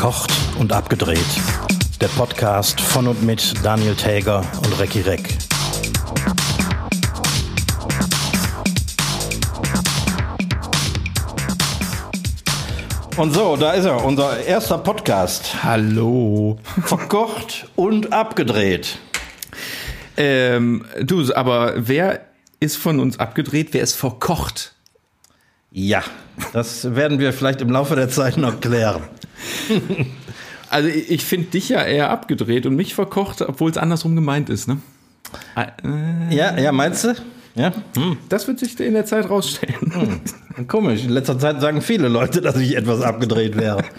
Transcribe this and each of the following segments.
Verkocht und abgedreht. Der Podcast von und mit Daniel Täger und Recki Reck. Und so, da ist er, unser erster Podcast. Hallo. Verkocht und abgedreht. Ähm, du, aber wer ist von uns abgedreht? Wer ist verkocht? Ja, das werden wir vielleicht im Laufe der Zeit noch klären. Also ich finde dich ja eher abgedreht und mich verkocht, obwohl es andersrum gemeint ist, ne? Äh, ja, ja, meinst du? Ja. Hm. Das wird sich in der Zeit rausstellen. Hm. Komisch. In letzter Zeit sagen viele Leute, dass ich etwas abgedreht wäre.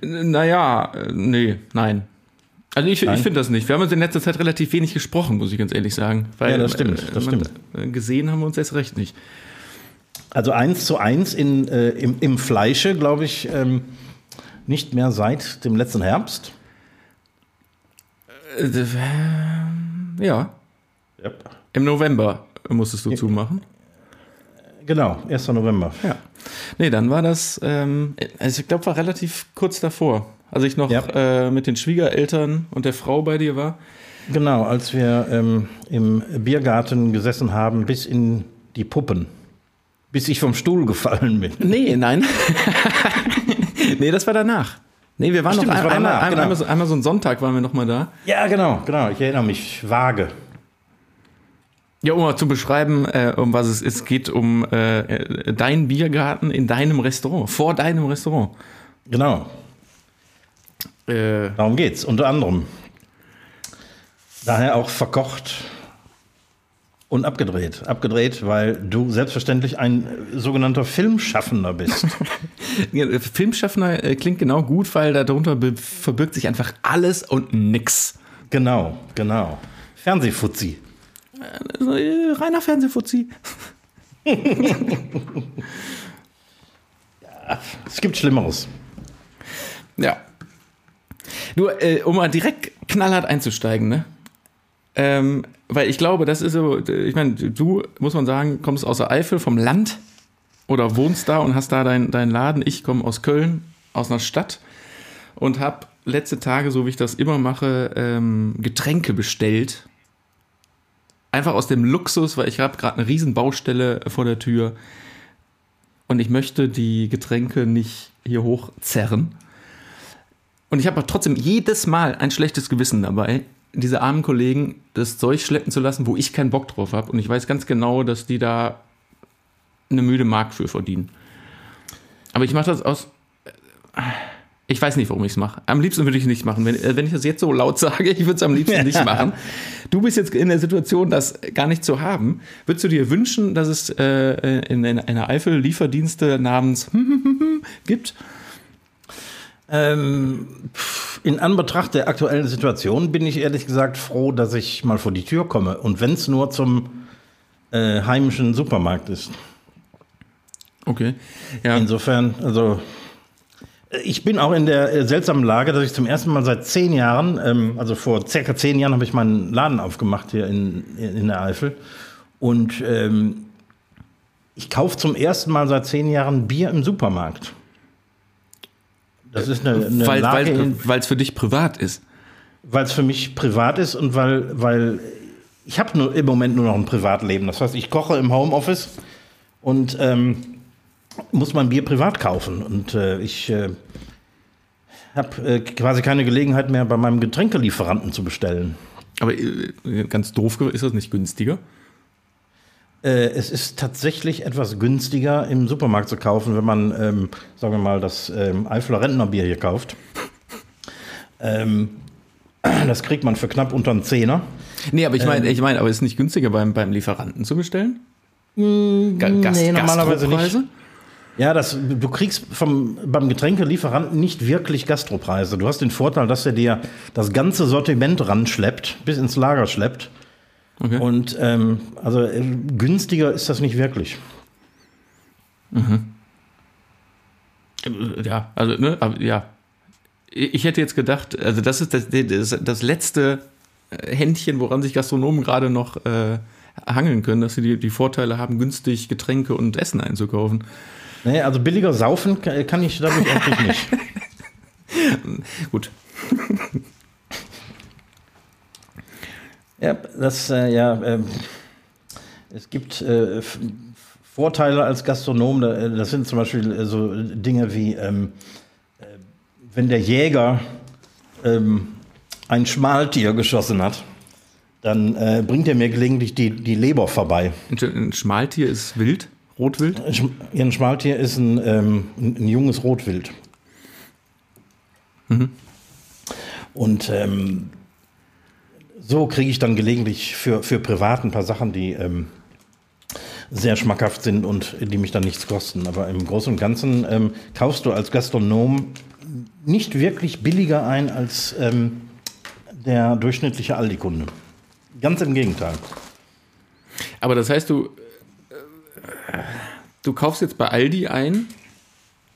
Naja, nee, nein. Also ich, ich finde das nicht. Wir haben uns in letzter Zeit relativ wenig gesprochen, muss ich ganz ehrlich sagen. Weil, ja, das stimmt. Das man, stimmt. Gesehen haben wir uns erst recht nicht. Also eins zu eins in, äh, im, im Fleische, glaube ich, ähm, nicht mehr seit dem letzten Herbst. Äh, ja. Yep. Im November musstest du ja. zumachen. Genau, 1. November. Ja. Nee, dann war das, ähm, also ich glaube, war relativ kurz davor, als ich noch ja. äh, mit den Schwiegereltern und der Frau bei dir war. Genau, als wir ähm, im Biergarten gesessen haben, bis in die Puppen. Bis ich vom Stuhl gefallen bin. Nee, nein. nee, das war danach. Nee, wir waren Stimmt, noch ein, einmal, danach, genau. einmal, so, einmal so einen Sonntag waren wir noch mal da. Ja, genau, genau. Ich erinnere mich vage. Ja, um mal zu beschreiben, äh, um was es ist, es geht um äh, deinen Biergarten in deinem Restaurant, vor deinem Restaurant. Genau. Äh, Darum geht's, unter anderem. Daher auch verkocht und abgedreht. Abgedreht, weil du selbstverständlich ein sogenannter Filmschaffender bist. Filmschaffender äh, klingt genau gut, weil darunter verbirgt sich einfach alles und nix. Genau, genau. Fernsehfuzzi. Äh, reiner Fernsehfuzzi. ja, es gibt Schlimmeres. Ja. Nur, äh, um mal direkt knallhart einzusteigen, ne? Ähm, weil ich glaube, das ist so, ich meine, du, muss man sagen, kommst aus der Eifel vom Land oder wohnst da und hast da deinen dein Laden. Ich komme aus Köln, aus einer Stadt und habe letzte Tage, so wie ich das immer mache, ähm, Getränke bestellt. Einfach aus dem Luxus, weil ich habe gerade eine riesen Baustelle vor der Tür und ich möchte die Getränke nicht hier hochzerren. Und ich habe trotzdem jedes Mal ein schlechtes Gewissen dabei, diese armen Kollegen das Zeug schleppen zu lassen, wo ich keinen Bock drauf habe. Und ich weiß ganz genau, dass die da eine müde Mark für verdienen. Aber ich mache das aus. Ich weiß nicht, warum ich es mache. Am liebsten würde ich es nicht machen. Wenn, äh, wenn ich das jetzt so laut sage, ich würde es am liebsten nicht machen. Du bist jetzt in der Situation, das gar nicht zu haben. Würdest du dir wünschen, dass es äh, in einer Eifel Lieferdienste namens gibt? Ähm, in Anbetracht der aktuellen Situation bin ich ehrlich gesagt froh, dass ich mal vor die Tür komme. Und wenn es nur zum äh, heimischen Supermarkt ist. Okay. Ja. Insofern, also ich bin auch in der äh, seltsamen Lage, dass ich zum ersten Mal seit zehn Jahren, ähm, also vor circa zehn Jahren, habe ich meinen Laden aufgemacht hier in, in der Eifel. Und ähm, ich kaufe zum ersten Mal seit zehn Jahren Bier im Supermarkt. Das ist eine, eine weil, Lage, weil es für dich privat ist. Weil es für mich privat ist und weil, weil ich habe im Moment nur noch ein Privatleben. Das heißt, ich koche im Homeoffice und ähm, muss mein Bier privat kaufen. Und äh, ich äh, habe äh, quasi keine Gelegenheit mehr, bei meinem Getränkelieferanten zu bestellen. Aber äh, ganz doof, ist das nicht günstiger? Äh, es ist tatsächlich etwas günstiger im Supermarkt zu kaufen, wenn man, ähm, sagen wir mal, das ähm, Eifler Rentnerbier hier kauft. Ähm, das kriegt man für knapp unter einen Zehner. Nee, aber ich meine, ähm, ich meine, aber ist es nicht günstiger beim, beim Lieferanten zu bestellen? Gast, nee, normalerweise nicht. Ja, das, du kriegst vom, beim Getränkelieferanten nicht wirklich Gastropreise. Du hast den Vorteil, dass er dir das ganze Sortiment ranschleppt, bis ins Lager schleppt. Okay. Und ähm, also äh, günstiger ist das nicht wirklich. Mhm. Ja, also, ne, aber, ja. Ich hätte jetzt gedacht, also das ist das, das, das letzte äh, Händchen, woran sich Gastronomen gerade noch äh, hangeln können, dass sie die, die Vorteile haben, günstig Getränke und Essen einzukaufen. Nee, also billiger saufen kann kann ich dadurch eigentlich nicht. Gut. Ja, das, äh, ja, ähm, es gibt äh, Vorteile als Gastronom. äh, Das sind zum Beispiel äh, so Dinge wie, ähm, äh, wenn der Jäger ähm, ein Schmaltier geschossen hat, dann äh, bringt er mir gelegentlich die, die Leber vorbei. Ein, Schmaltier ist wild, Rotwild. Ein Schmaltier ist ein, ähm, ein, junges Rotwild. Und ähm, so kriege ich dann gelegentlich für, für privat ein paar Sachen, die ähm, sehr schmackhaft sind und die mich dann nichts kosten. Aber im Großen und Ganzen ähm, kaufst du als Gastronom nicht wirklich billiger ein als ähm, der durchschnittliche Aldi-Kunde. Ganz im Gegenteil. Aber das heißt, du, äh, du kaufst jetzt bei Aldi ein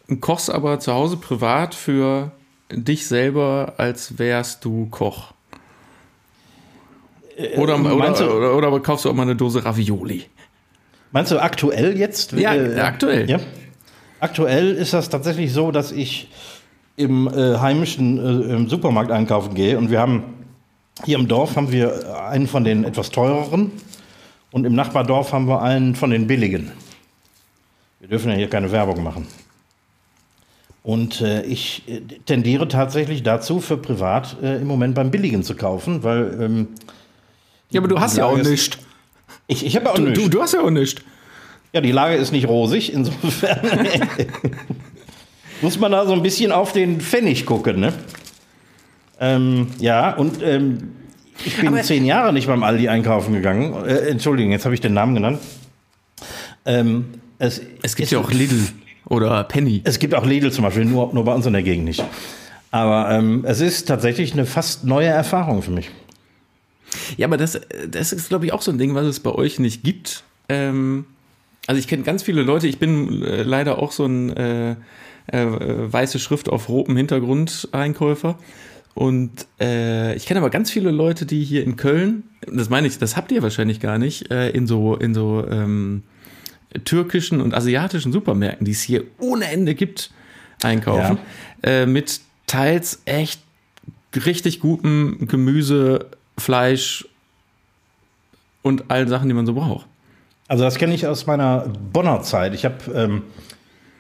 und kochst aber zu Hause privat für dich selber, als wärst du Koch. Oder, meinst oder, du- oder, oder, aber kaufst du auch mal eine Dose Ravioli. Meinst du aktuell jetzt? Ja, Äh, aktuell. Ja. Aktuell ist das tatsächlich so, dass ich im äh, heimischen äh, im Supermarkt einkaufen gehe und wir haben hier im Dorf haben wir einen von den etwas teureren und im Nachbardorf haben wir einen von den billigen. Wir dürfen ja hier keine Werbung machen. Und äh, ich äh, tendiere tatsächlich dazu, für privat äh, im Moment beim Billigen zu kaufen, weil ähm, Ja, aber du hast ja auch nichts. ich, ich habe auch Du, nichts. du, du hast ja auch nichts. Ja, die Lage ist nicht rosig, insofern muss man da so ein bisschen auf den Pfennig gucken, ne? Ähm, ja, und ähm, ich bin Aber- zehn Jahre nicht beim Aldi einkaufen gegangen. Äh, Entschuldigung, jetzt habe ich den Namen genannt. Ähm, es, Es gibt ja auch Lidl oder Penny. Es gibt auch Lidl zum Beispiel, nur, nur bei uns in der Gegend nicht. Aber ähm, es ist tatsächlich eine fast neue Erfahrung für mich. Ja, aber das, das ist, glaube ich, auch so ein Ding, was es bei euch nicht gibt. Ähm, also ich kenne ganz viele Leute, ich bin äh, leider auch so ein äh, äh, weiße Schrift auf rotem Hintergrund Einkäufer. Und äh, ich kenne aber ganz viele Leute, die hier in Köln, das meine ich, das habt ihr wahrscheinlich gar nicht, äh, in so, in so ähm, türkischen und asiatischen Supermärkten, die es hier ohne Ende gibt, einkaufen. Äh, mit teils echt richtig gutem Gemüse, Fleisch und allen Sachen, die man so braucht. Also das kenne ich aus meiner Bonner Zeit. Ich habe, ähm,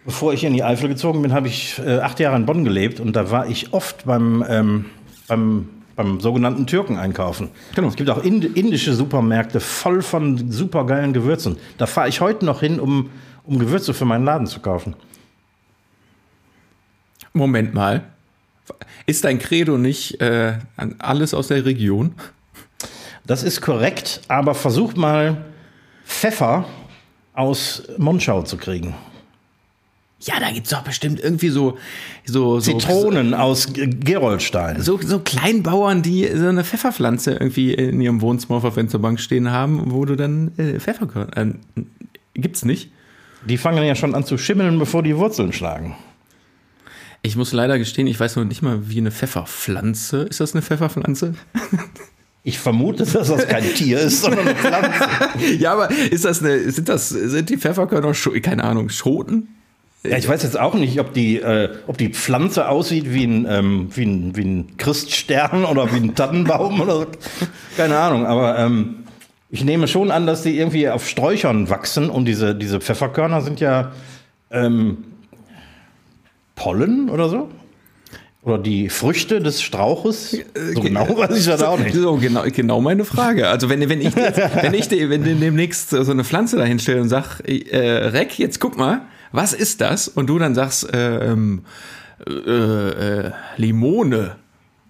bevor ich in die Eifel gezogen bin, habe ich äh, acht Jahre in Bonn gelebt und da war ich oft beim, ähm, beim, beim sogenannten Türken einkaufen. Genau. Es gibt auch ind indische Supermärkte voll von supergeilen Gewürzen. Da fahre ich heute noch hin, um, um Gewürze für meinen Laden zu kaufen. Moment mal. Ist dein Credo nicht äh, an alles aus der Region? Das ist korrekt, aber versuch mal Pfeffer aus Monschau zu kriegen. Ja, da gibt es doch bestimmt irgendwie so, so, so Zitronen aus G- Geroldstein. So, so Kleinbauern, die so eine Pfefferpflanze irgendwie in ihrem Wohnzimmer auf der Fensterbank stehen haben, wo du dann äh, Pfefferkörner. Äh, gibt's nicht. Die fangen ja schon an zu schimmeln, bevor die Wurzeln schlagen. Ich muss leider gestehen, ich weiß noch nicht mal, wie eine Pfefferpflanze. Ist das eine Pfefferpflanze? Ich vermute, dass das kein Tier ist, sondern eine Pflanze. ja, aber ist das eine, sind das, sind die Pfefferkörner, keine Ahnung, Schoten? Ja, ich weiß jetzt auch nicht, ob die, äh, ob die Pflanze aussieht wie ein, ähm, wie, ein, wie ein Christstern oder wie ein Tannenbaum oder so. Keine Ahnung, aber ähm, ich nehme schon an, dass die irgendwie auf Sträuchern wachsen und diese, diese Pfefferkörner sind ja ähm, Pollen oder so. Oder die Früchte des Strauches. So genau weiß ich das auch nicht. So, genau, genau meine Frage. Also wenn, wenn ich, jetzt, wenn ich wenn demnächst so eine Pflanze dahin stelle und sag, äh, Reck, jetzt guck mal, was ist das? Und du dann sagst, äh, ähm, äh, äh, Limone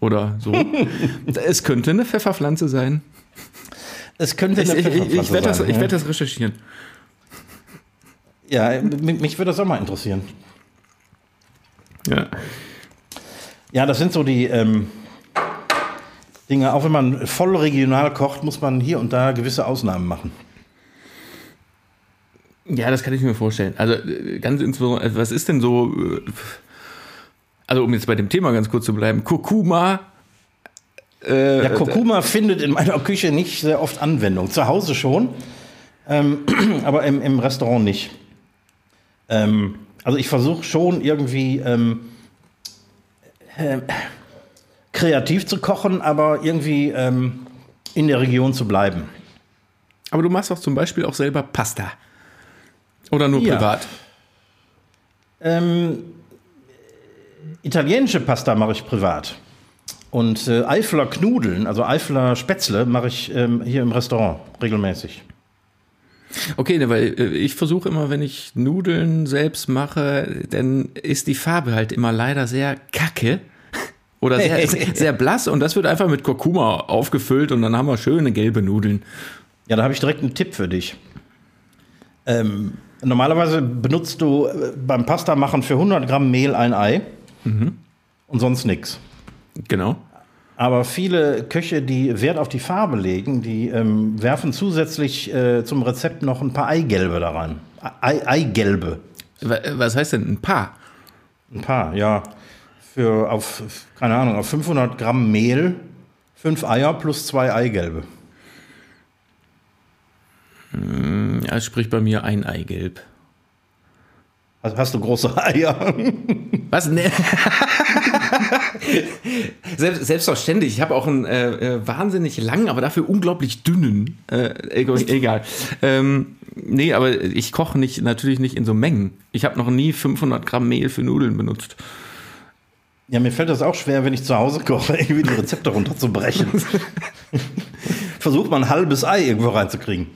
oder so. es könnte eine Pfefferpflanze sein. Es könnte Ich, eine ich, ich, ich Pfefferpflanze werde das, sein, ich ja. werd das recherchieren. Ja, mich, mich würde das auch mal interessieren. Ja. Ja, das sind so die ähm, Dinge. Auch wenn man voll regional kocht, muss man hier und da gewisse Ausnahmen machen. Ja, das kann ich mir vorstellen. Also äh, ganz insbesondere, also was ist denn so, äh, also um jetzt bei dem Thema ganz kurz zu bleiben, Kurkuma Äh, Ja, Kurkuma findet in meiner Küche nicht sehr oft Anwendung. Zu Hause schon, ähm, aber im, im Restaurant nicht. Ähm, also ich versuche schon irgendwie ähm, äh, kreativ zu kochen, aber irgendwie ähm, in der Region zu bleiben. aber du machst doch zum Beispiel auch selber Pasta. Oder nur Ja. privat. Ähm, italienische Pasta mache ich privat. Und äh, Eifler Knudeln, also Eifler Spätzle, mache ich ähm, hier im Restaurant regelmäßig. Okay, ne, weil äh, ich versuche immer, wenn ich Nudeln selbst mache, dann ist die Farbe halt immer leider sehr kacke. Oder sehr, sehr, blass und das wird einfach mit Kurkuma aufgefüllt und dann haben wir schöne gelbe Nudeln. Ja, da habe ich direkt einen Tipp für dich. Ähm, normalerweise benutzt du äh, beim Pasta machen für 100 Gramm Mehl ein Ei und sonst nichts. Genau. Aber viele Köche, die Wert auf die Farbe legen, die ähm, werfen zusätzlich äh, zum Rezept noch ein paar Eigelbe da rein. Ei, Eigelbe. Wa- Was heißt denn ein Paar? Ein paar, ja. Für auf, keine Ahnung, auf 500 Gramm Mehl fünf Eier plus zwei Eigelbe. Ja, sprich bei mir ein Eigelb. Also hast du große Eier? Was? Nee. Selbst, selbstverständlich. Ich habe auch einen äh, äh, wahnsinnig langen, aber dafür unglaublich dünnen. Äh, egal. egal. Ähm, nee, aber ich koche nicht, natürlich nicht in so Mengen. Ich habe noch nie 500 Gramm Mehl für Nudeln benutzt. Ja, mir fällt das auch schwer, wenn ich zu Hause koche, irgendwie die Rezepte runterzubrechen. Versucht mal ein halbes Ei irgendwo reinzukriegen.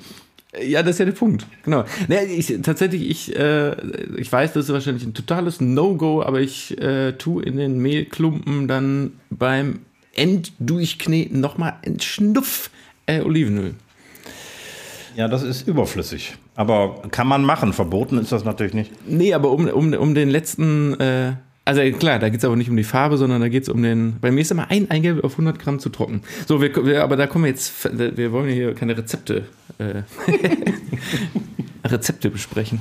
Ja, das ist ja der Punkt. Genau. Nee, ich, tatsächlich, ich, äh, ich weiß, das ist wahrscheinlich ein totales No-Go, aber ich äh, tue in den Mehlklumpen dann beim Enddurchkneten nochmal einen Schnuff äh, Olivenöl. Ja, das ist überflüssig. Aber kann man machen. Verboten ist das natürlich nicht. Nee, aber um, um, um den letzten, äh, also klar, da geht es aber nicht um die Farbe, sondern da geht es um den, bei mir ist immer ein Eigelb auf 100 Gramm zu trocken. So, wir, wir, aber da kommen wir jetzt, wir wollen ja hier keine Rezepte, äh, Rezepte besprechen.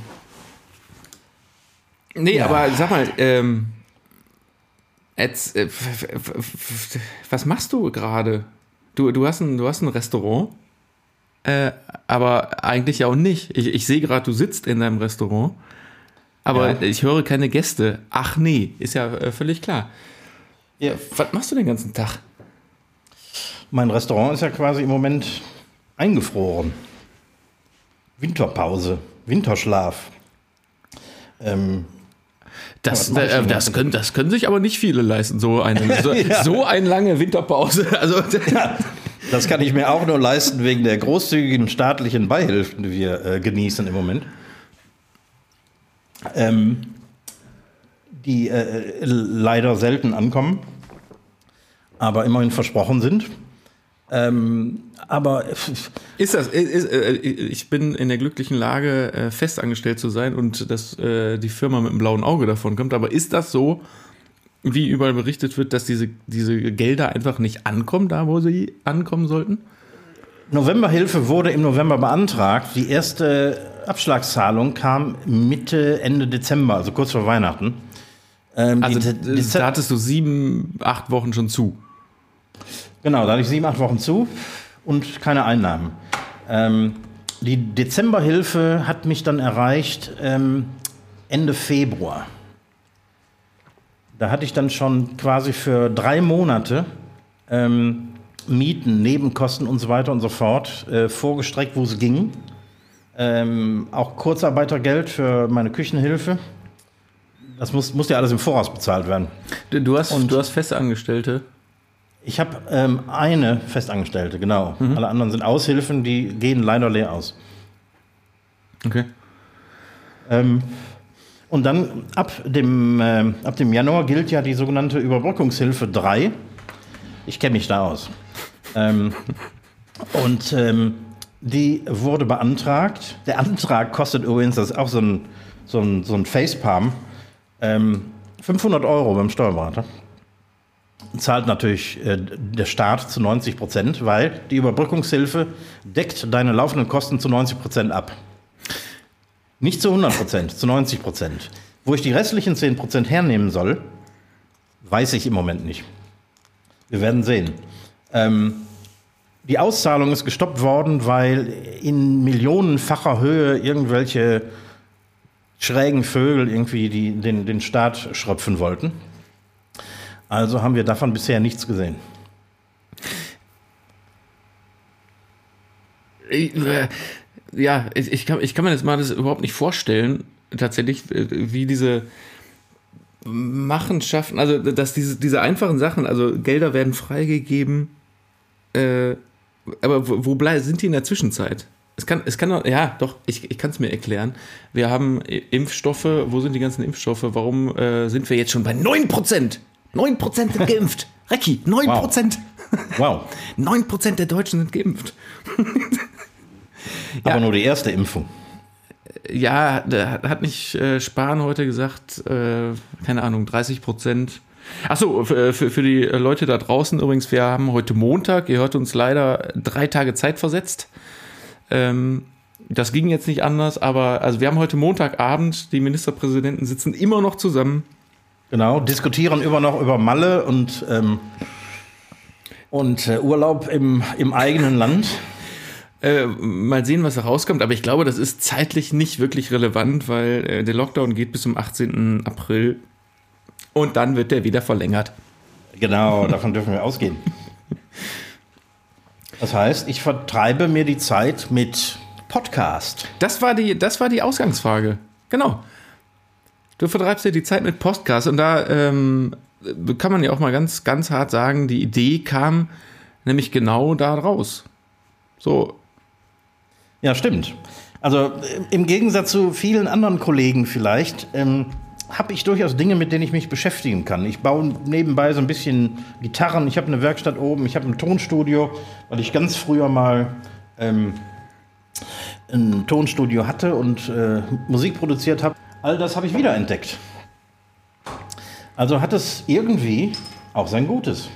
Nee, Ja. aber sag mal, ähm, jetzt, äh, was machst du gerade? Du, du, hast ein, du hast ein Restaurant, äh, aber eigentlich ja auch nicht. Ich, ich sehe gerade, du sitzt in deinem Restaurant, aber Ja. ich höre keine Gäste. Ach nee, ist ja äh, völlig klar. Ja. Was machst du den ganzen Tag? Mein Restaurant ist ja quasi im Moment eingefroren. Winterpause, Winterschlaf. Ähm, Das, äh, das, können, das können sich aber nicht viele leisten, so eine, so, Ja. so eine lange Winterpause. Also, das kann ich mir auch nur leisten wegen der großzügigen staatlichen Beihilfen, die wir äh, genießen im Moment. Ähm, die äh, leider selten ankommen, aber immerhin versprochen sind. Ähm, aber Ist das, ist, äh, ich bin in der glücklichen Lage, äh, festangestellt zu sein und dass äh, die Firma mit einem blauen Auge davon kommt. Aber ist das so, wie überall berichtet wird, dass diese, diese Gelder einfach nicht ankommen, da wo sie ankommen sollten? Novemberhilfe wurde im November beantragt. Die erste Abschlagszahlung kam Mitte, Ende Dezember, also kurz vor Weihnachten. Ähm, Also die, da hattest du sieben, acht Wochen schon zu. genau, da hatte ich sieben, acht Wochen zu und keine Einnahmen. Ähm, die Dezemberhilfe hat mich dann erreicht ähm, Ende Februar. Da hatte ich dann schon quasi für drei Monate ähm, Mieten, Nebenkosten und so weiter und so fort äh, vorgestreckt, wo es ging. Ähm, auch Kurzarbeitergeld für meine Küchenhilfe. Das muss, muss ja alles im Voraus bezahlt werden. Du, hast, Und- du hast Festangestellte. Ich habe ähm, eine Festangestellte, genau. Alle anderen sind Aushilfen, die gehen leider leer aus. Okay. Ähm, und dann ab dem, ähm, ab dem Januar gilt ja die sogenannte Überbrückungshilfe 3. Ich kenne mich da aus. ähm, und ähm, die wurde beantragt. Der Antrag kostet übrigens, das ist auch so ein, so ein, so ein Facepalm, ähm, 500 Euro beim Steuerberater. Zahlt natürlich äh, der Staat zu 90 Prozent, weil die Überbrückungshilfe deckt deine laufenden Kosten zu 90 Prozent ab. Nicht zu 100 Prozent, zu 90 Prozent. Wo ich die restlichen 10 Prozent hernehmen soll, weiß ich im Moment nicht. Wir werden sehen. Ähm, die Auszahlung ist gestoppt worden, weil in millionenfacher Höhe irgendwelche schrägen Vögel irgendwie die, den, den Staat schröpfen wollten. Also haben wir davon bisher nichts gesehen. Äh, ja, ich, ich, kann, ich kann mir das mal das überhaupt nicht vorstellen, tatsächlich, äh, wie diese Machenschaften, also dass diese, diese einfachen Sachen, also Gelder werden freigegeben, äh, aber wo, wo bleib, sind die in der Zwischenzeit? Es kann, es kann, ja, doch, ich, ich kann es mir erklären. Wir haben Impfstoffe, wo sind die ganzen Impfstoffe? Warum äh, sind wir jetzt schon bei 9%? 9% sind geimpft. Recki, 9%. Wow. 9% der Deutschen sind geimpft. Aber ja. nur die erste Impfung. Ja, da hat nicht äh, Spahn heute gesagt, äh, keine Ahnung, 30 Prozent. Achso, für, für, für die Leute da draußen übrigens, wir haben heute Montag, ihr hört uns leider drei Tage Zeit versetzt. Ähm, das ging jetzt nicht anders, aber also wir haben heute Montagabend, die Ministerpräsidenten sitzen immer noch zusammen. Genau, diskutieren immer noch über Malle und, ähm, und äh, Urlaub im, im eigenen Land. Äh, mal sehen, was da rauskommt. Aber ich glaube, das ist zeitlich nicht wirklich relevant, weil äh, der Lockdown geht bis zum 18. April und dann wird der wieder verlängert. Genau, davon dürfen wir ausgehen. Das heißt, ich vertreibe mir die Zeit mit Podcast. Das war die, das war die Ausgangsfrage. Genau. Du vertreibst dir die Zeit mit Podcast und da ähm, kann man ja auch mal ganz, ganz hart sagen, die Idee kam nämlich genau da raus. So, ja, stimmt. Also im Gegensatz zu vielen anderen Kollegen vielleicht, ähm, habe ich durchaus Dinge, mit denen ich mich beschäftigen kann. Ich baue nebenbei so ein bisschen Gitarren. Ich habe eine Werkstatt oben, ich habe ein Tonstudio, weil ich ganz früher mal ähm, ein Tonstudio hatte und äh, Musik produziert habe. All das habe ich wiederentdeckt. Also hat es irgendwie auch sein Gutes.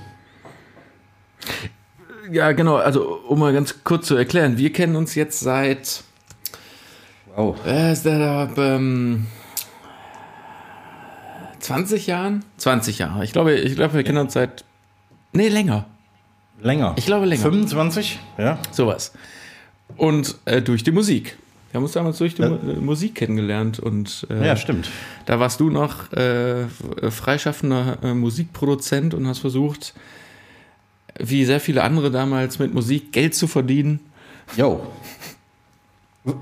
Ja, genau. Also, um mal ganz kurz zu erklären, wir kennen uns jetzt seit. Wow. Äh, ist der, ähm, 20 Jahren? 20 Jahre. Ich glaube, ich glaube, wir kennen uns seit. Nee, länger. Länger. Ich glaube länger. 25? Ja. Sowas. Und äh, durch die Musik. Wir haben uns damals durch die ja. Musik kennengelernt und äh, ja, stimmt. Da warst du noch äh, freischaffender äh, Musikproduzent und hast versucht, wie sehr viele andere damals mit Musik Geld zu verdienen. Jo.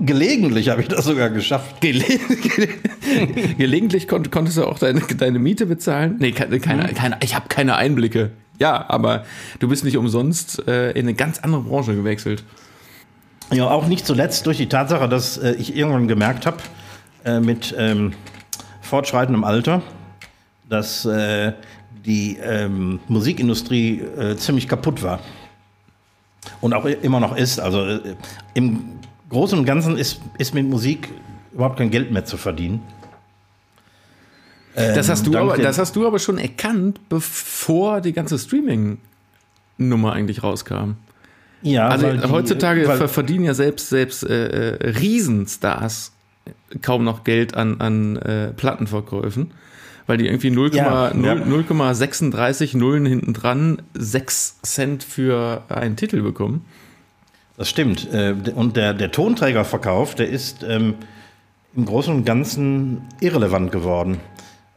Gelegentlich habe ich das sogar geschafft. Gele Gelegentlich kon konntest du auch deine, deine Miete bezahlen? Nee, keine, keine, mhm. keine ich habe keine Einblicke. Ja, aber du bist nicht umsonst äh, in eine ganz andere Branche gewechselt. Ja, auch nicht zuletzt durch die Tatsache, dass äh, ich irgendwann gemerkt habe, äh, mit ähm, fortschreitendem Alter, dass äh, die ähm, Musikindustrie äh, ziemlich kaputt war. Und auch immer noch ist. Also äh, im Großen und Ganzen ist, ist mit Musik überhaupt kein Geld mehr zu verdienen. Ähm, das, hast du aber, das hast du aber schon erkannt, bevor die ganze Streaming-Nummer eigentlich rauskam. Ja, also die, heutzutage verdienen ja selbst, selbst äh, äh Riesenstars kaum noch Geld an, an äh, Plattenverkäufen weil die irgendwie 0,36 ja, Nullen hinten dran 6 Cent für einen Titel bekommen. Das stimmt. Äh, und der, der Tonträgerverkauf, der ist ähm, im Großen und Ganzen irrelevant geworden.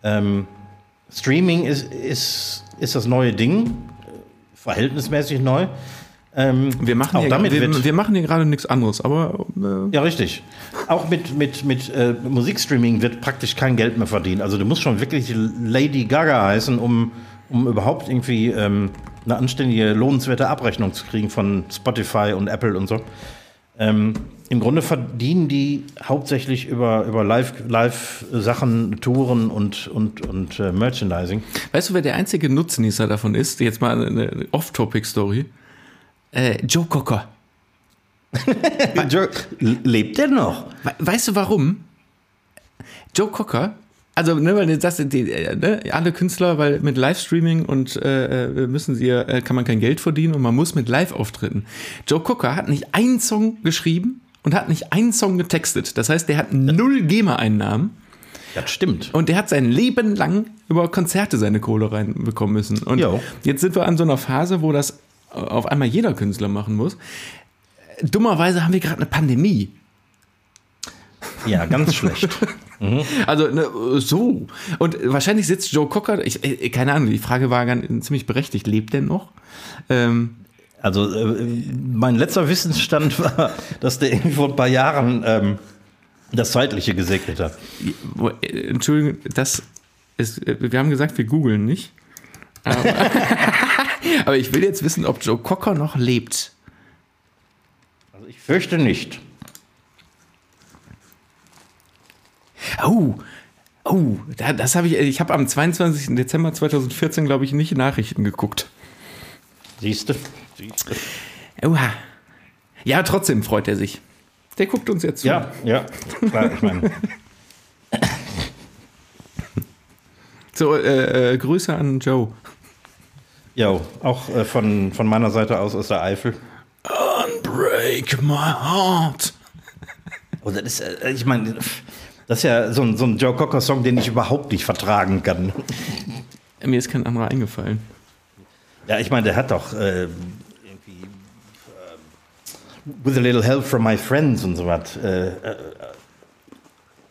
Ähm, Streaming ist, ist, ist das neue Ding, verhältnismäßig neu. Ähm, wir, machen hier, damit wir, wir, machen hier gerade nichts anderes, aber. Äh ja, richtig. Auch mit, mit, mit äh, Musikstreaming wird praktisch kein Geld mehr verdient. Also du musst schon wirklich Lady Gaga heißen, um, um überhaupt irgendwie ähm, eine anständige, lohnenswerte Abrechnung zu kriegen von Spotify und Apple und so. Ähm, Im Grunde verdienen die hauptsächlich über, über Live-Sachen, Live Touren und, und, und äh, Merchandising. Weißt du, wer der einzige Nutznießer davon ist? Jetzt mal eine Off-Topic-Story. Äh, Joe Cocker. Joe, lebt der noch? Weißt du warum? Joe Cocker, also ne, weil das sind die, äh, ne, alle Künstler, weil mit Livestreaming und äh, äh, müssen sie äh, kann man kein Geld verdienen und man muss mit Live-Auftritten. Joe Cocker hat nicht einen Song geschrieben und hat nicht einen Song getextet. Das heißt, der hat null GEMA-Einnahmen. Das stimmt. Und der hat sein Leben lang über Konzerte seine Kohle reinbekommen müssen. Und jo. jetzt sind wir an so einer Phase, wo das auf einmal jeder Künstler machen muss. Dummerweise haben wir gerade eine Pandemie. Ja, ganz schlecht. Also ne, so. Und wahrscheinlich sitzt Joe Cocker, ich, äh, keine Ahnung, die Frage war ganz, ziemlich berechtigt, lebt der noch? Ähm, Also äh, mein letzter Wissensstand war, dass der irgendwie vor ein paar Jahren ähm, das Zeitliche gesegnet hat. äh, Entschuldigung, das ist, äh, wir haben gesagt, wir googeln nicht. Aber, aber ich will jetzt wissen, ob Joe Cocker noch lebt. Also ich fürchte nicht. Oh, oh, da- das habe ich, ich habe am 22. Dezember 2014, glaube ich, nicht Nachrichten geguckt. Siehst du? Oha. Ja, trotzdem freut er sich. Der guckt uns jetzt zu. Ja, ja. Klar, ich meine, So, äh, äh, Grüße an Joe. ja, auch äh, von, von meiner Seite aus aus der Eifel. Break my heart. Oh, das ist, äh, ich meine, das ist ja so ein, so ein Joe Cocker-Song, den ich überhaupt nicht vertragen kann. Mir ist kein anderer eingefallen. Ja, ich meine, der hat doch äh, irgendwie ähm, With a little help from my friends und so was äh, äh,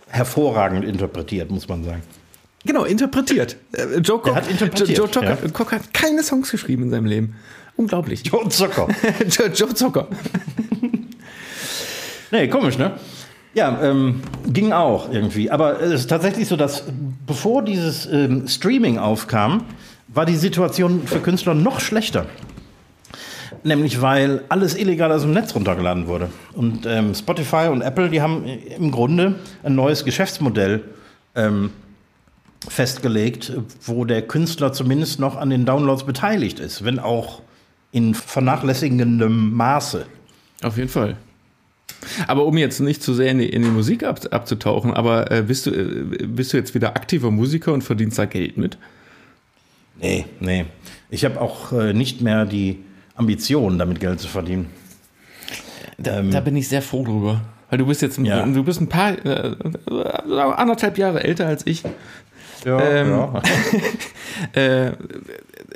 hervorragend interpretiert, muss man sagen. Genau, interpretiert. Äh, Joe Cocker, hat interpretiert, Joe, Joe Cocker, ja. Cocker hat keine Songs geschrieben in seinem Leben. Unglaublich. Joe Zucker. Joe, Joe Zocker. Nee, komisch, ne? Ja, ähm, ging auch irgendwie. Aber es ist tatsächlich so, dass bevor dieses ähm, Streaming aufkam, war die Situation für Künstler noch schlechter. Nämlich weil alles illegal aus dem Netz runtergeladen wurde. Und ähm, Spotify und Apple, die haben im Grunde ein neues Geschäftsmodell ähm, festgelegt, wo der Künstler zumindest noch an den Downloads beteiligt ist, wenn auch in vernachlässigendem Maße. Auf jeden Fall. Aber um jetzt nicht zu sehr in die, in die Musik ab, abzutauchen, aber äh, bist, du, äh, bist du jetzt wieder aktiver Musiker und verdienst da Geld mit? Nee, nee. Ich habe auch äh, nicht mehr die Ambition, damit Geld zu verdienen. Da, Ähm. da bin ich sehr froh drüber. Weil du bist jetzt ein, Ja. du bist ein paar, äh, anderthalb Jahre älter als ich. Ja, Ähm, Äh,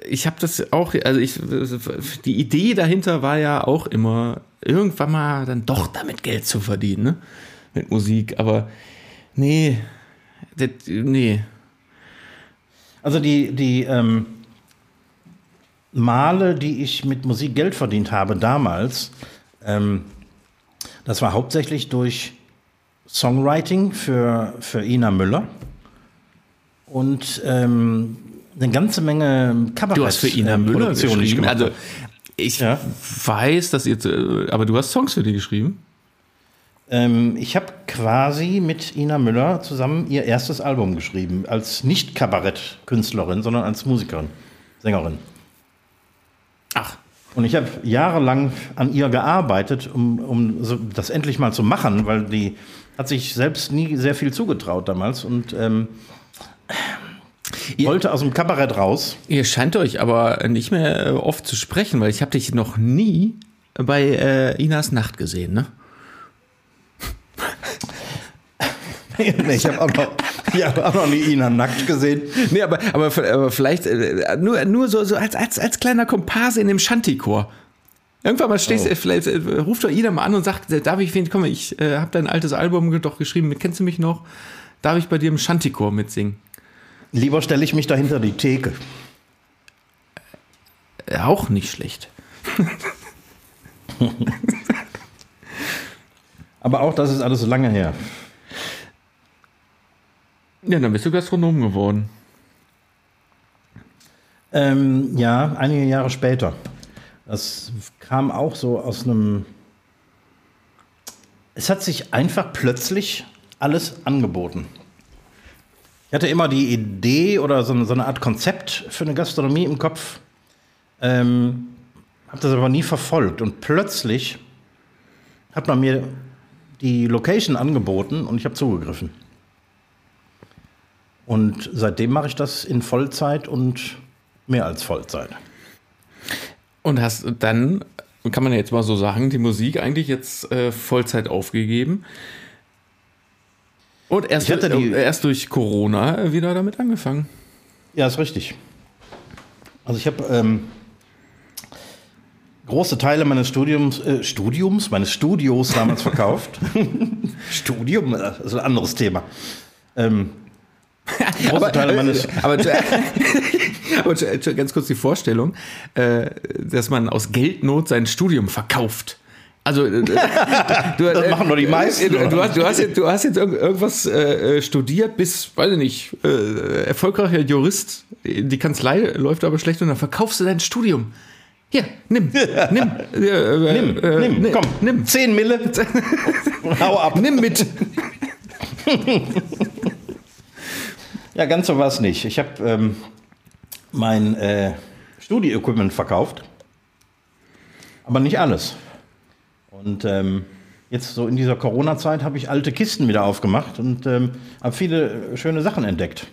ich habe das auch, also ich, die Idee dahinter war ja auch immer, irgendwann mal dann doch damit Geld zu verdienen, ne? Mit Musik, aber nee, das, nee. Also die, die ähm, Male, die ich mit Musik Geld verdient habe damals, ähm, das war hauptsächlich durch Songwriting für, für Ina Müller und ähm, eine ganze Menge Kabarett. Du hast für Ina ähm, Müller ich geschrieben. gemacht Also ich Ja. weiß, dass ihr, äh, aber du hast Songs für die geschrieben. Ähm, ich habe quasi mit Ina Müller zusammen ihr erstes Album geschrieben, als nicht Kabarett-Künstlerin, sondern als Musikerin, Sängerin. Ach, Und ich habe jahrelang an ihr gearbeitet, um, um so das endlich mal zu machen, weil die hat sich selbst nie sehr viel zugetraut damals und ähm, Ihr- wollte aus dem Kabarett raus. ihr scheint euch aber nicht mehr äh, oft zu sprechen, weil ich habe dich noch nie bei äh, Inas Nacht gesehen, ne? nee, ich habe auch, noch- ich hab auch noch nie Ina nackt gesehen. Nee, aber, aber, aber vielleicht äh, nur, nur so, so als, als, als kleiner Komparse in dem Shanty-Chor. Irgendwann mal stehst Oh. du, vielleicht äh, ruft doch Ina mal an und sagt, äh, darf ich, komm, ich äh, habe dein altes Album doch geschrieben, kennst du mich noch? Darf ich bei dir im Shanty-Chor mitsingen? Lieber stelle ich mich dahinter die Theke. Äh, auch nicht schlecht. Aber auch das ist alles so lange her. Ja, dann bist du Gastronom geworden. Ähm, ja, einige Jahre später. Das kam auch so aus einem. Es hat sich einfach plötzlich alles angeboten. Ich hatte immer die Idee oder so eine, so eine Art Konzept für eine Gastronomie im Kopf, ähm, habe das aber nie verfolgt. Und plötzlich hat man mir die Location angeboten und ich habe zugegriffen. Und seitdem mache ich das in Vollzeit und mehr als Vollzeit. Und hast dann, kann man jetzt mal so sagen, die Musik eigentlich jetzt äh, Vollzeit aufgegeben. Und erst, Ich hatte die- äh, erst durch Corona wieder damit angefangen. Ja, ist richtig. Also ich habe ähm, große Teile meines Studiums, äh, Studiums, meines Studios damals verkauft. Studium, äh, das ist ein anderes Thema. Ähm, große aber, Teile meines. äh, aber, aber ganz kurz die Vorstellung, äh, dass man aus Geldnot sein Studium verkauft. Also äh, du, Das machen doch die meisten, Du, du, oder? hast, du, hast, jetzt, du hast jetzt irg- irgendwas äh, studiert, bis, weiß ich nicht, äh, erfolgreicher Jurist. Die Kanzlei läuft aber schlecht und dann verkaufst du dein Studium. Hier, nimm, nimm, äh, äh, Nimm, äh, nimm, nimm, komm, nimm, 10 Mille. Hau ab. nimm mit. Ja, ganz so war es nicht. Ich habe ähm, mein äh, Studie-Equipment verkauft, aber nicht alles. Und ähm, jetzt so in dieser Corona-Zeit habe ich alte Kisten wieder aufgemacht und ähm, habe viele äh, schöne Sachen entdeckt.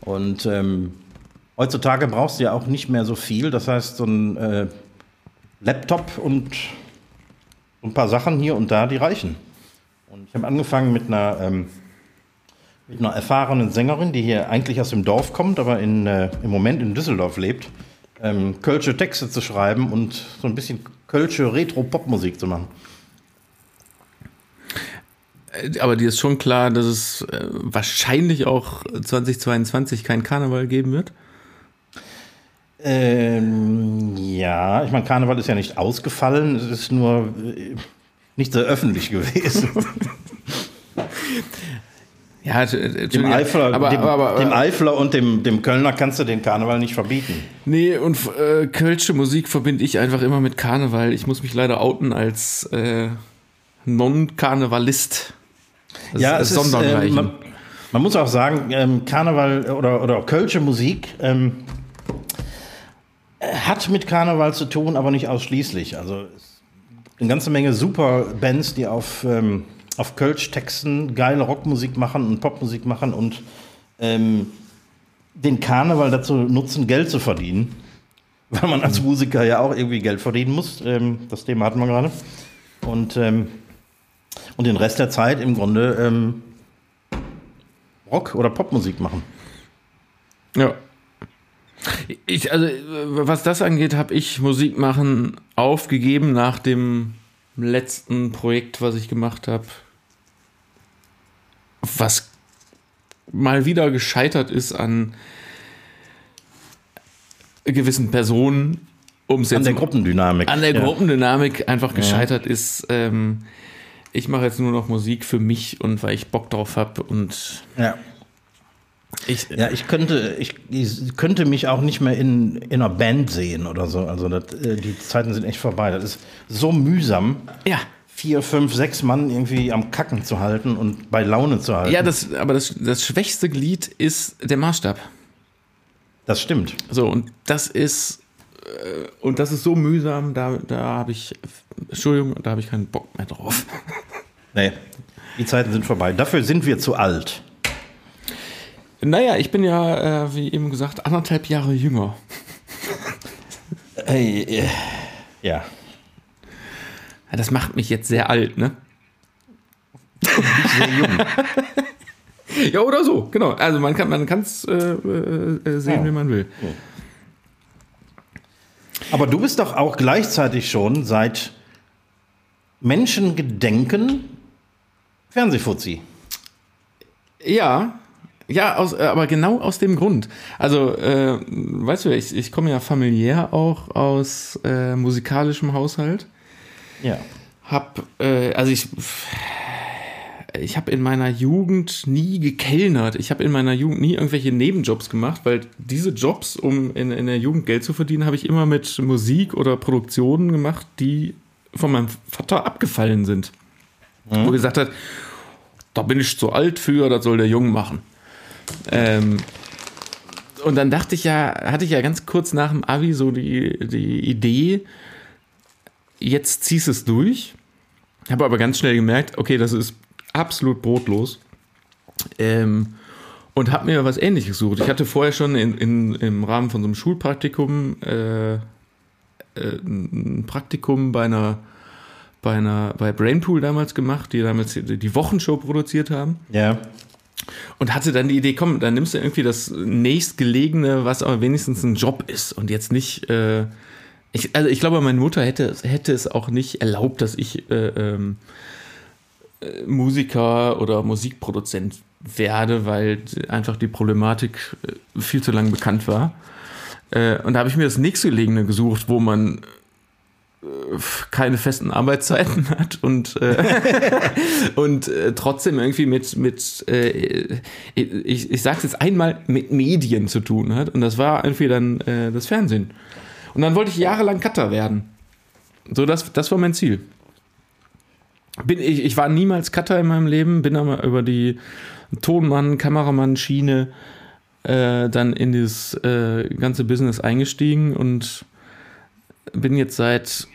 Und ähm, heutzutage brauchst du ja auch nicht mehr so viel. Das heißt, so ein äh, Laptop und ein paar Sachen hier und da, die reichen. Und ich habe angefangen mit einer, ähm, mit einer erfahrenen Sängerin, die hier eigentlich aus dem Dorf kommt, aber in, äh, im Moment in Düsseldorf lebt, ähm, kölsche Texte zu schreiben und so ein bisschen kölsche Retro-Pop-Musik zu machen. Aber dir ist schon klar, dass es äh, wahrscheinlich auch 2022 kein Karneval geben wird. Ähm, ja, ich meine, Karneval ist ja nicht ausgefallen, es ist nur äh, nicht sehr öffentlich gewesen. Ja, t- äh, Dem Eifler, aber, dem, aber, aber, dem Eifler und dem, dem Kölner kannst du den Karneval nicht verbieten. nee, und äh, kölsche Musik verbinde ich einfach immer mit Karneval. Ich muss mich leider outen als äh, Non-Karnevalist. Ja, ist es ist, Sondergleichen. man, man muss auch sagen, ähm, Karneval oder, oder Kölsche Musik ähm, hat mit Karneval zu tun, aber nicht ausschließlich. Also eine ganze Menge super Bands, die auf, ähm, auf Kölsch-Texten geile Rockmusik machen und Popmusik machen und ähm, den Karneval dazu nutzen, Geld zu verdienen. Weil man als Musiker ja auch irgendwie Geld verdienen muss. Ähm, das Thema hatten wir gerade. Und, ähm, und den Rest der Zeit im Grunde ähm, Rock- oder Popmusik machen. Ja. Ich, also, was das angeht, habe ich Musik machen aufgegeben nach dem letzten Projekt, was ich gemacht habe. Was mal wieder gescheitert ist an gewissen Personen, um es An jetzt der Gruppendynamik. an der Ja. Gruppendynamik einfach gescheitert ist. Ähm, ich mache jetzt nur noch Musik für mich und weil ich Bock drauf habe und Ja. ich, Ja, ich könnte, ich, ich könnte mich auch nicht mehr in, in einer Band sehen oder so. Also das, äh, die Zeiten sind echt vorbei. Das ist so mühsam, ja, vier, fünf, sechs Mann irgendwie am Kacken zu halten und bei Laune zu halten. Ja, das, aber das, das schwächste Glied ist der Maßstab. das stimmt. So, und das ist, äh, und das ist so mühsam, da, da habe ich, Entschuldigung, da habe ich keinen Bock mehr drauf. Nee, die Zeiten sind vorbei. Dafür sind wir zu alt. Naja, ich bin ja, äh, wie eben gesagt, anderthalb Jahre jünger. Hey, äh, ja. Das macht mich jetzt sehr alt, ne? Sehr jung. Ja, oder so, genau. Also man kann man es äh, äh, sehen, Ja. wie man will. Aber du bist doch auch gleichzeitig schon seit Menschengedenken Fernsehfuzzi. Ja, ja, aus, äh, aber genau aus dem Grund. Also, äh, weißt du, ich, ich komme ja familiär auch aus äh, musikalischem Haushalt. Ja. Hab, äh, also ich, ich habe in meiner Jugend nie gekellnert. Ich habe in meiner Jugend nie irgendwelche Nebenjobs gemacht, weil diese Jobs, um in, in der Jugend Geld zu verdienen, habe ich immer mit Musik oder Produktionen gemacht, die von meinem Vater abgefallen sind. Wo er gesagt hat, da bin ich zu alt für, das soll der Junge machen. Ähm, und dann dachte ich ja, hatte ich ja ganz kurz nach dem Abi so die, die Idee, jetzt ziehst es durch. Habe aber ganz schnell gemerkt, okay, das ist absolut brotlos. Ähm, und habe mir was ähnliches gesucht. Ich hatte vorher schon in, in, im Rahmen von so einem Schulpraktikum äh, äh, ein Praktikum bei einer bei einer bei Brainpool damals gemacht, die damals die, Wochenshow produziert haben Ja. und hatte dann die Idee, komm, dann nimmst du irgendwie das nächstgelegene, was aber wenigstens ein Job ist und jetzt nicht äh, Ich, also ich glaube, meine Mutter hätte, hätte es auch nicht erlaubt, dass ich äh, ähm, äh, Musiker oder Musikproduzent werde, weil einfach die Problematik äh, viel zu lange bekannt war. Äh, und da habe ich mir das nächstgelegene gesucht, wo man keine festen Arbeitszeiten hat und und trotzdem irgendwie mit mit ich, ich sag's jetzt einmal mit Medien zu tun hat und das war irgendwie dann das Fernsehen und dann wollte ich jahrelang Cutter werden. So das das war mein Ziel. Bin ich ich war niemals Cutter in meinem Leben bin aber über die Tonmann Kameramann Schiene äh, dann in das äh, ganze Business eingestiegen und bin jetzt seit,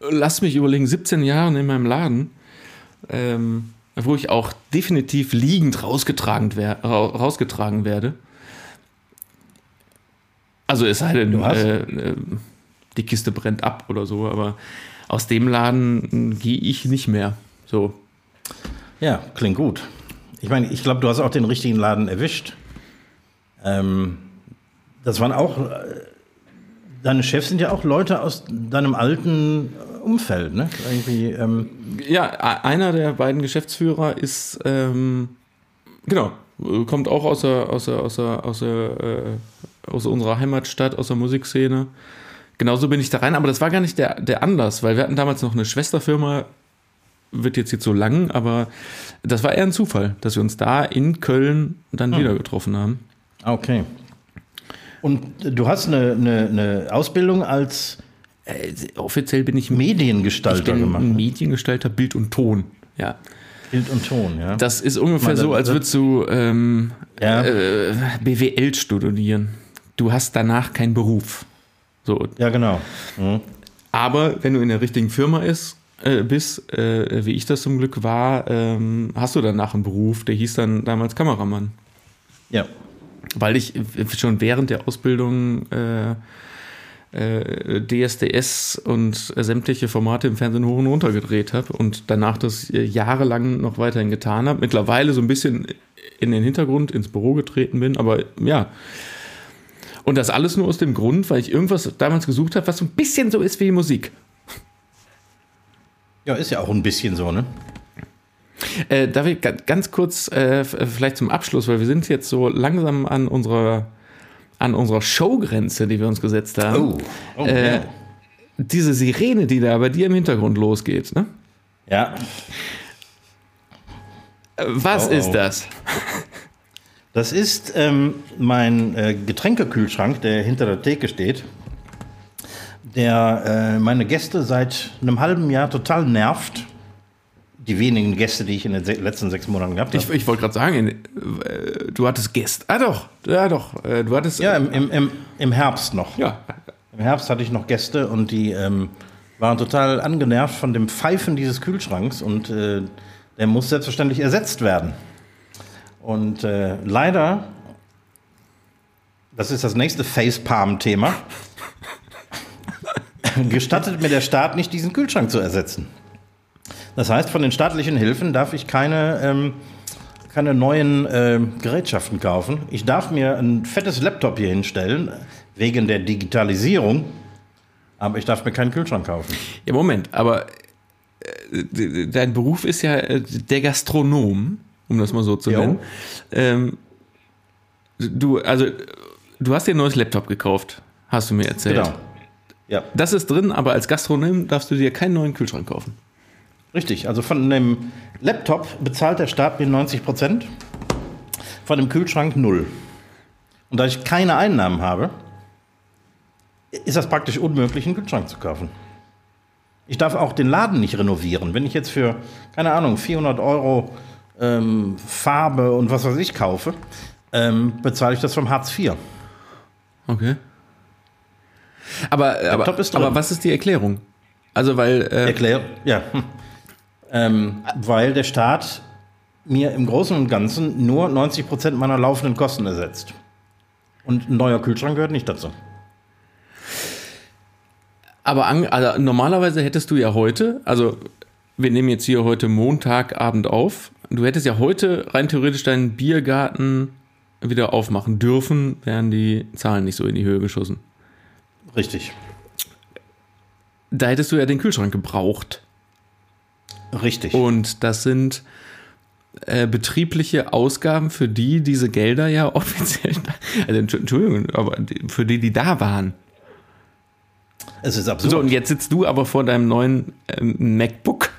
lass mich überlegen, 17 Jahren in meinem Laden, ähm, wo ich auch definitiv liegend rausgetragen, wer rausgetragen werde. Also es sei denn, äh, äh, die Kiste brennt ab oder so, aber aus dem Laden gehe ich nicht mehr. So. Ja, klingt gut. Ich meine, ich glaube, du hast auch den richtigen Laden erwischt. Ähm, das waren auch, äh, deine Chefs sind ja auch Leute aus deinem alten Umfeld, ne? Irgendwie, ähm ja, einer der beiden Geschäftsführer ist, ähm, genau, kommt auch aus, der, aus, der, aus, der, aus, der, äh, aus unserer Heimatstadt, aus der Musikszene. Genauso bin ich da rein, aber das war gar nicht der, der Anlass, weil wir hatten damals noch eine Schwesterfirma, wird jetzt jetzt so lang, aber das war eher ein Zufall, dass wir uns da in Köln dann hm. wieder getroffen haben. Okay. Und du hast eine, eine, eine Ausbildung als äh, offiziell bin ich Mediengestalter ich bin gemacht. Ne? Mediengestalter Bild und Ton, ja. Bild und Ton, ja. Das ist ungefähr so, als würdest du ähm, ja. äh, BWL studieren. Du hast danach keinen Beruf. So. Ja, genau. Mhm. Aber wenn du in der richtigen Firma ist, äh, bist, äh, wie ich das zum Glück war, ähm, hast du danach einen Beruf, der hieß dann damals Kameramann. Ja weil ich schon während der Ausbildung äh, äh, DSDS und sämtliche Formate im Fernsehen hoch und runter gedreht habe und danach das jahrelang noch weiterhin getan habe. Mittlerweile so ein bisschen in den Hintergrund ins Büro getreten bin, aber ja. Und das alles nur aus dem Grund, weil ich irgendwas damals gesucht habe, was so ein bisschen so ist wie Musik. Ja, ist ja auch ein bisschen so, ne? Äh, darf ich ganz kurz, äh, vielleicht zum Abschluss, weil wir sind jetzt so langsam an unserer, an unserer Showgrenze, die wir uns gesetzt haben. Oh, oh äh, ja. Diese Sirene, die da bei dir im Hintergrund losgeht, ne? Ja. Äh, was oh, ist das? Das ist ähm, mein äh, Getränkekühlschrank, der hinter der Theke steht, der äh, meine Gäste seit einem halben Jahr total nervt die wenigen Gäste, die ich in den letzten sechs Monaten gehabt habe. Ich, ich wollte gerade sagen, äh, du hattest Gäste. Ah doch, ja doch. Äh, du hattest. Ja, im, im, im, im Herbst noch. Ja. Im Herbst hatte ich noch Gäste und die ähm, waren total angenervt von dem Pfeifen dieses Kühlschranks und äh, der muss selbstverständlich ersetzt werden. Und äh, leider, das ist das nächste Facepalm-Thema, gestattet mir der Staat nicht, diesen Kühlschrank zu ersetzen. Das heißt, von den staatlichen Hilfen darf ich keine, ähm, keine neuen äh, Gerätschaften kaufen. Ich darf mir ein fettes Laptop hier hinstellen, wegen der Digitalisierung, aber ich darf mir keinen Kühlschrank kaufen. Ja, Moment, aber äh, dein Beruf ist ja äh, der Gastronom, um das mal so zu nennen. Ähm, du, also, du hast dir ein neues Laptop gekauft, hast du mir erzählt. Genau. Ja. Das ist drin, aber als Gastronom darfst du dir keinen neuen Kühlschrank kaufen. Richtig, also von einem Laptop bezahlt der Staat mir 90 Prozent, von dem Kühlschrank null. Und da ich keine Einnahmen habe, ist das praktisch unmöglich, einen Kühlschrank zu kaufen. Ich darf auch den Laden nicht renovieren. Wenn ich jetzt für, keine Ahnung, 400 Euro ähm, Farbe und was weiß ich kaufe, ähm, bezahle ich das vom Hartz IV. Okay. Aber, aber, aber was ist die Erklärung? Also, weil. Äh Erklär, ja. Hm. Ähm, weil der Staat mir im Großen und Ganzen nur 90 Prozent meiner laufenden Kosten ersetzt. Und ein neuer Kühlschrank gehört nicht dazu. Aber an, also normalerweise hättest du ja heute, also wir nehmen jetzt hier heute Montagabend auf, du hättest ja heute rein theoretisch deinen Biergarten wieder aufmachen dürfen, wären die Zahlen nicht so in die Höhe geschossen. Richtig. da hättest du ja den Kühlschrank gebraucht. Richtig. Und das sind äh, betriebliche Ausgaben, für die diese Gelder ja offiziell, also Entschuldigung, aber für die, die da waren. Es ist absurd. So, und jetzt sitzt du aber vor deinem neuen ähm, MacBook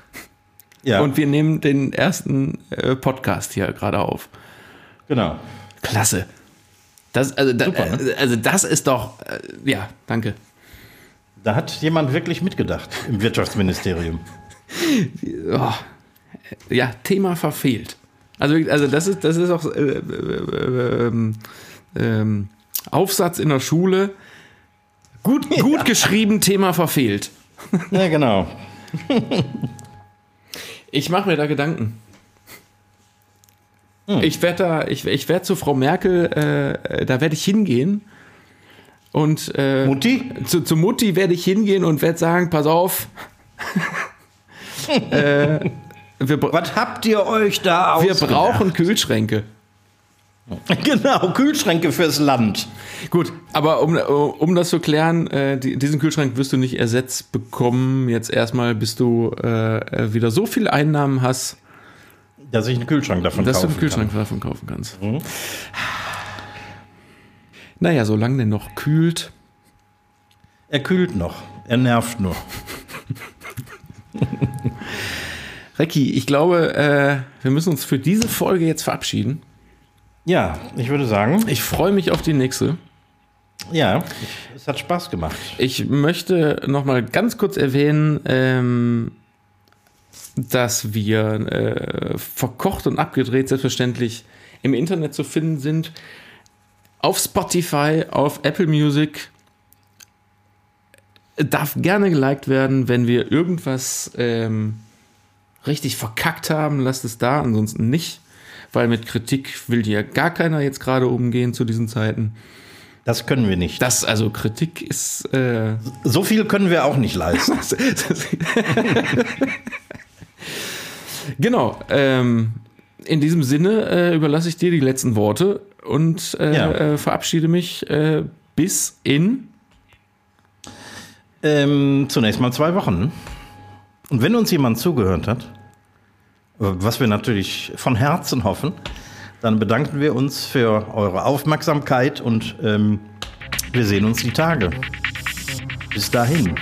ja, und wir nehmen den ersten äh, Podcast hier gerade auf. genau. Klasse. Das, also, da, Super, ne? äh, also das ist doch, äh, ja, danke. Da hat jemand wirklich mitgedacht im Wirtschaftsministerium. Oh, ja, Thema verfehlt. Also, also das ist, das ist auch äh, äh, ähm, ähm, Aufsatz in der Schule. Gut, gut geschrieben, Thema verfehlt. Ja, genau. Ich mache mir da Gedanken. Hm. Ich werde da, ich, ich werde zu Frau Merkel, äh, da werde ich hingehen. Und äh, Mutti? zu, zu Mutti werde ich hingehen und werde sagen, pass auf. äh, wir, Was habt ihr euch da wir ausgedacht? brauchen Kühlschränke. Genau, Kühlschränke fürs Land. Gut, aber um, um das zu klären, äh, die, diesen Kühlschrank wirst du nicht ersetzt bekommen. Jetzt erstmal, bis du äh, wieder so viel Einnahmen hast, Dass ich einen Kühlschrank davon dass du kaufen einen Kühlschrank davon kaufen kannst. Naja, solange der noch kühlt. kann. Er kühlt noch. Er nervt nur. Recki, ich glaube, äh, wir müssen uns für diese Folge jetzt verabschieden. Ja, ich würde sagen, Ich freue mich auf die nächste. ja, es hat Spaß gemacht. Ich möchte noch mal ganz kurz erwähnen, ähm, dass wir äh, verkocht und abgedreht selbstverständlich im Internet zu finden sind. Auf Spotify, auf Apple Music. Darf gerne geliked werden, wenn wir irgendwas ähm, richtig verkackt haben, lasst es da, ansonsten nicht. Weil mit Kritik will ja gar keiner jetzt gerade umgehen zu diesen Zeiten. Das können wir nicht. Das, also Kritik ist äh, So viel können wir auch nicht leisten. genau. Ähm, in diesem Sinne äh, überlasse ich dir die letzten Worte und äh, Ja. äh, verabschiede mich äh, bis in. Ähm, zunächst mal zwei Wochen. Und wenn uns jemand zugehört hat, was wir natürlich von Herzen hoffen, dann bedanken wir uns für eure Aufmerksamkeit und ähm, wir sehen uns die Tage. Bis dahin.